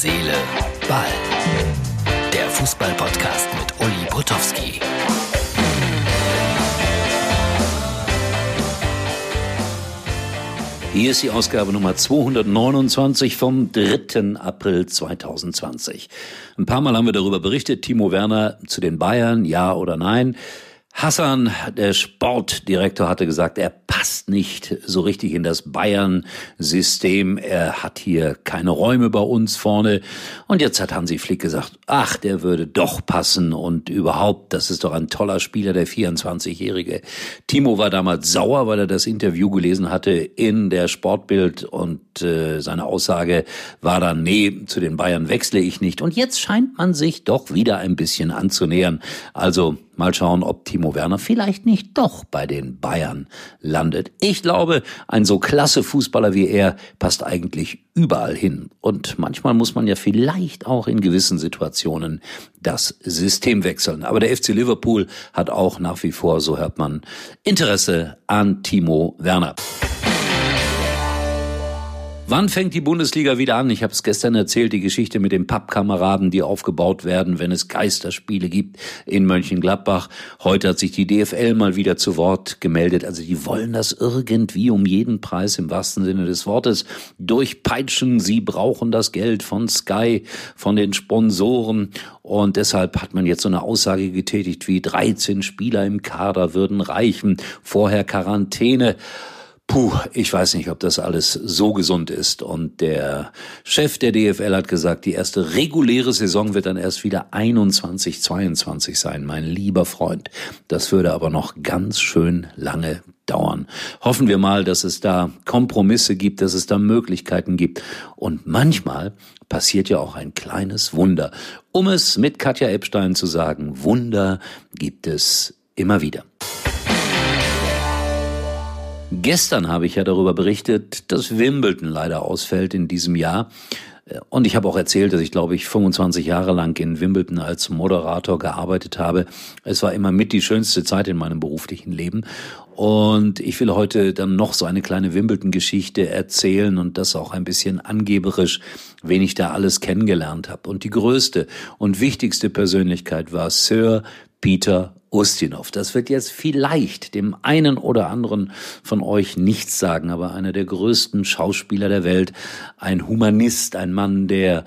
Seele, Ball. Der Fußball-Podcast mit Uli Potowski. Hier ist die Ausgabe Nummer 229 vom 3. April 2020. Ein paar Mal haben wir darüber berichtet. Timo Werner zu den Bayern, ja oder nein? Hassan, der Sportdirektor, hatte gesagt, er passt nicht so richtig in das Bayern-System. Er hat hier keine Räume bei uns vorne. Und jetzt hat Hansi Flick gesagt, ach, der würde doch passen und überhaupt, das ist doch ein toller Spieler, der 24-Jährige. Timo war damals sauer, weil er das Interview gelesen hatte in der Sportbild und äh, seine Aussage war dann, nee, zu den Bayern wechsle ich nicht. Und jetzt scheint man sich doch wieder ein bisschen anzunähern. Also Mal schauen, ob Timo Werner vielleicht nicht doch bei den Bayern landet. Ich glaube, ein so klasse Fußballer wie er passt eigentlich überall hin. Und manchmal muss man ja vielleicht auch in gewissen Situationen das System wechseln. Aber der FC Liverpool hat auch nach wie vor, so hört man, Interesse an Timo Werner. Wann fängt die Bundesliga wieder an? Ich habe es gestern erzählt, die Geschichte mit den Pappkameraden, die aufgebaut werden, wenn es Geisterspiele gibt in Mönchengladbach. Heute hat sich die DFL mal wieder zu Wort gemeldet. Also die wollen das irgendwie um jeden Preis im wahrsten Sinne des Wortes durchpeitschen. Sie brauchen das Geld von Sky, von den Sponsoren. Und deshalb hat man jetzt so eine Aussage getätigt wie 13 Spieler im Kader würden reichen. Vorher Quarantäne. Puh, ich weiß nicht, ob das alles so gesund ist. Und der Chef der DFL hat gesagt, die erste reguläre Saison wird dann erst wieder 21, 22 sein, mein lieber Freund. Das würde aber noch ganz schön lange dauern. Hoffen wir mal, dass es da Kompromisse gibt, dass es da Möglichkeiten gibt. Und manchmal passiert ja auch ein kleines Wunder. Um es mit Katja Epstein zu sagen, Wunder gibt es immer wieder. Gestern habe ich ja darüber berichtet, dass Wimbledon leider ausfällt in diesem Jahr. Und ich habe auch erzählt, dass ich, glaube ich, 25 Jahre lang in Wimbledon als Moderator gearbeitet habe. Es war immer mit die schönste Zeit in meinem beruflichen Leben. Und ich will heute dann noch so eine kleine Wimbledon-Geschichte erzählen und das auch ein bisschen angeberisch, wen ich da alles kennengelernt habe. Und die größte und wichtigste Persönlichkeit war Sir Peter Ustinov. Das wird jetzt vielleicht dem einen oder anderen von euch nichts sagen, aber einer der größten Schauspieler der Welt, ein Humanist, ein Mann, der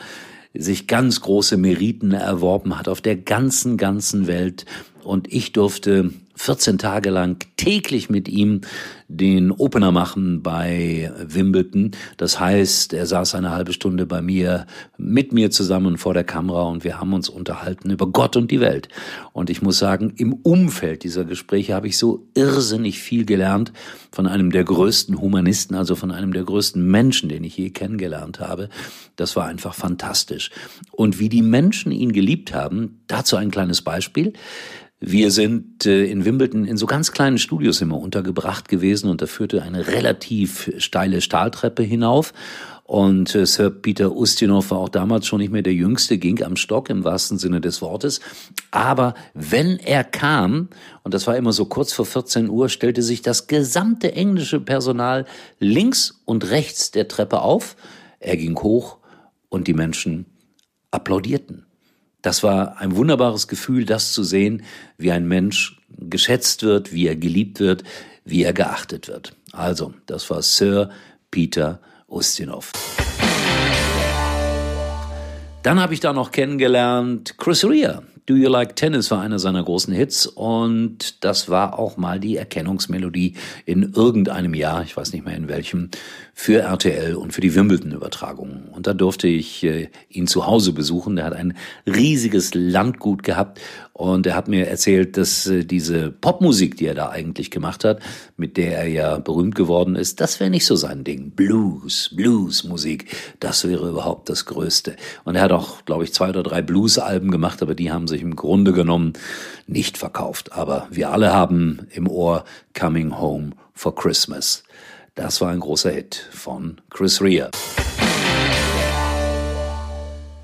sich ganz große Meriten erworben hat auf der ganzen, ganzen Welt. Und ich durfte 14 Tage lang täglich mit ihm den Opener machen bei Wimbledon. Das heißt, er saß eine halbe Stunde bei mir, mit mir zusammen vor der Kamera und wir haben uns unterhalten über Gott und die Welt. Und ich muss sagen, im Umfeld dieser Gespräche habe ich so irrsinnig viel gelernt von einem der größten Humanisten, also von einem der größten Menschen, den ich je kennengelernt habe. Das war einfach fantastisch. Und wie die Menschen ihn geliebt haben, dazu ein kleines Beispiel. Wir sind äh, Wimbledon in so ganz kleinen Studios immer untergebracht gewesen und da führte eine relativ steile Stahltreppe hinauf. Und äh, Sir Peter Ustinov war auch damals schon nicht mehr der Jüngste, ging am Stock im wahrsten Sinne des Wortes. Aber wenn er kam, und das war immer so kurz vor 14 Uhr, stellte sich das gesamte englische Personal links und rechts der Treppe auf. Er ging hoch und die Menschen applaudierten. Das war ein wunderbares Gefühl, das zu sehen, wie ein Mensch geschätzt wird, wie er geliebt wird, wie er geachtet wird. Also, das war Sir Peter Ustinov. Dann habe ich da noch kennengelernt Chris Rea. Do You Like Tennis war einer seiner großen Hits und das war auch mal die Erkennungsmelodie in irgendeinem Jahr, ich weiß nicht mehr in welchem, für RTL und für die Wimbledon-Übertragung. Und da durfte ich äh, ihn zu Hause besuchen. Der hat ein riesiges Landgut gehabt und er hat mir erzählt, dass äh, diese Popmusik, die er da eigentlich gemacht hat, mit der er ja berühmt geworden ist, das wäre nicht so sein Ding. Blues, Bluesmusik, das wäre überhaupt das Größte. Und er hat auch, glaube ich, zwei oder drei Blues-Alben gemacht, aber die haben sich im Grunde genommen nicht verkauft. Aber wir alle haben im Ohr Coming Home for Christmas. Das war ein großer Hit von Chris Rea.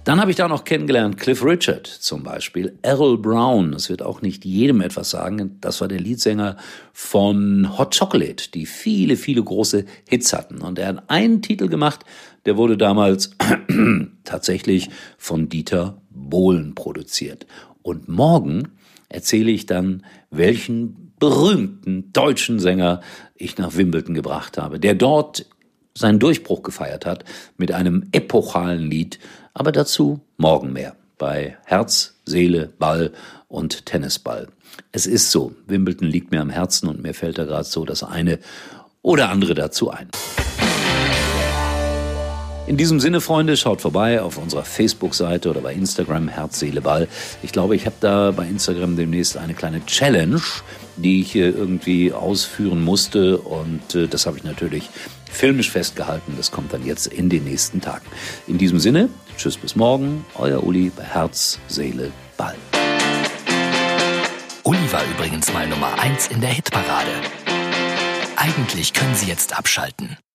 Dann habe ich da noch kennengelernt Cliff Richard zum Beispiel, Errol Brown, das wird auch nicht jedem etwas sagen, das war der Leadsänger von Hot Chocolate, die viele, viele große Hits hatten. Und er hat einen Titel gemacht, der wurde damals tatsächlich von Dieter Bohlen produziert. Und morgen erzähle ich dann, welchen berühmten deutschen Sänger ich nach Wimbledon gebracht habe, der dort seinen Durchbruch gefeiert hat mit einem epochalen Lied, aber dazu morgen mehr bei Herz, Seele, Ball und Tennisball. Es ist so, Wimbledon liegt mir am Herzen und mir fällt da gerade so das eine oder andere dazu ein. In diesem Sinne, Freunde, schaut vorbei auf unserer Facebook-Seite oder bei Instagram Herz, Seele, Ball. Ich glaube, ich habe da bei Instagram demnächst eine kleine Challenge, die ich irgendwie ausführen musste. Und äh, das habe ich natürlich filmisch festgehalten. Das kommt dann jetzt in den nächsten Tagen. In diesem Sinne, tschüss bis morgen, euer Uli bei Herz, Seele, Ball. Uli war übrigens mal Nummer 1 in der Hitparade. Eigentlich können Sie jetzt abschalten.